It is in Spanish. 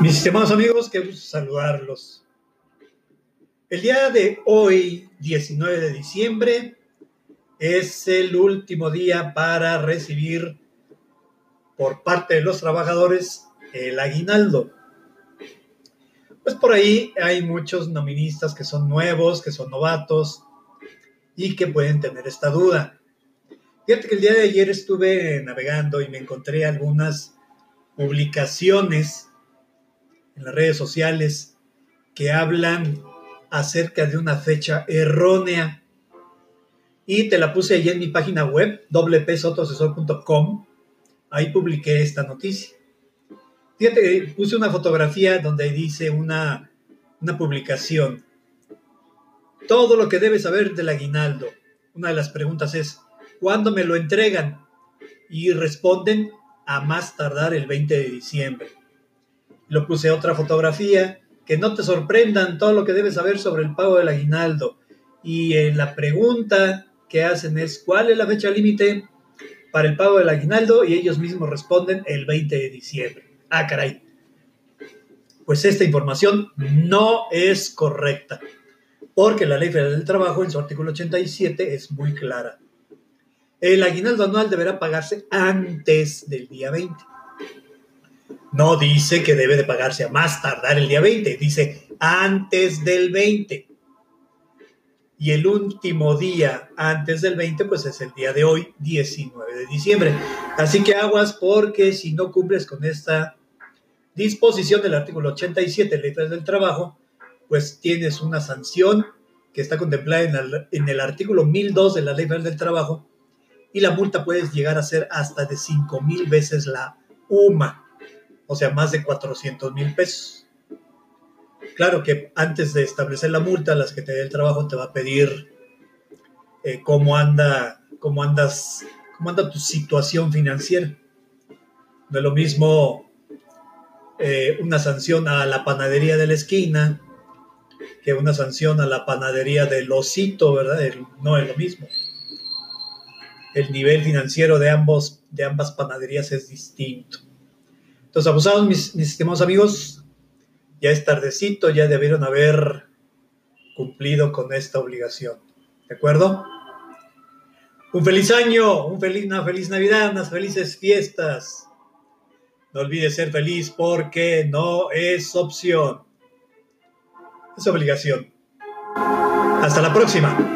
Mis estimados amigos, qué gusto saludarlos. El día de hoy, 19 de diciembre, es el último día para recibir por parte de los trabajadores el aguinaldo. Pues por ahí hay muchos noministas que son nuevos, que son novatos y que pueden tener esta duda. Fíjate que el día de ayer estuve navegando y me encontré algunas publicaciones en las redes sociales que hablan acerca de una fecha errónea. Y te la puse allí en mi página web, wpsotosesor.com. Ahí publiqué esta noticia. Fíjate, puse una fotografía donde dice una, una publicación. Todo lo que debes saber del aguinaldo. Una de las preguntas es, ¿cuándo me lo entregan? Y responden a más tardar el 20 de diciembre. Lo puse otra fotografía, que no te sorprendan todo lo que debes saber sobre el pago del aguinaldo. Y en la pregunta que hacen es, ¿cuál es la fecha límite para el pago del aguinaldo? Y ellos mismos responden el 20 de diciembre. Ah, caray. Pues esta información no es correcta, porque la Ley Federal del Trabajo en su artículo 87 es muy clara. El aguinaldo anual deberá pagarse antes del día 20 no dice que debe de pagarse a más tardar el día 20, dice antes del 20. Y el último día antes del 20, pues es el día de hoy, 19 de diciembre. Así que aguas porque si no cumples con esta disposición del artículo 87 de Ley del Trabajo, pues tienes una sanción que está contemplada en el, en el artículo 1002 de la Ley Federal del Trabajo y la multa puede llegar a ser hasta de 5 mil veces la UMA o sea, más de 400 mil pesos. Claro que antes de establecer la multa, las que te dé el trabajo te va a pedir eh, cómo anda, cómo andas, cómo anda tu situación financiera. No es lo mismo eh, una sanción a la panadería de la esquina que una sanción a la panadería del osito, ¿verdad? no es lo mismo. El nivel financiero de, ambos, de ambas panaderías es distinto. Entonces, abusados, mis, estimados amigos, ya es tardecito, ya debieron haber cumplido con esta obligación. ¿De acuerdo? Un feliz año, un feliz, una feliz Navidad, unas felices fiestas. No olvides ser feliz porque no es opción. Es obligación. Hasta la próxima.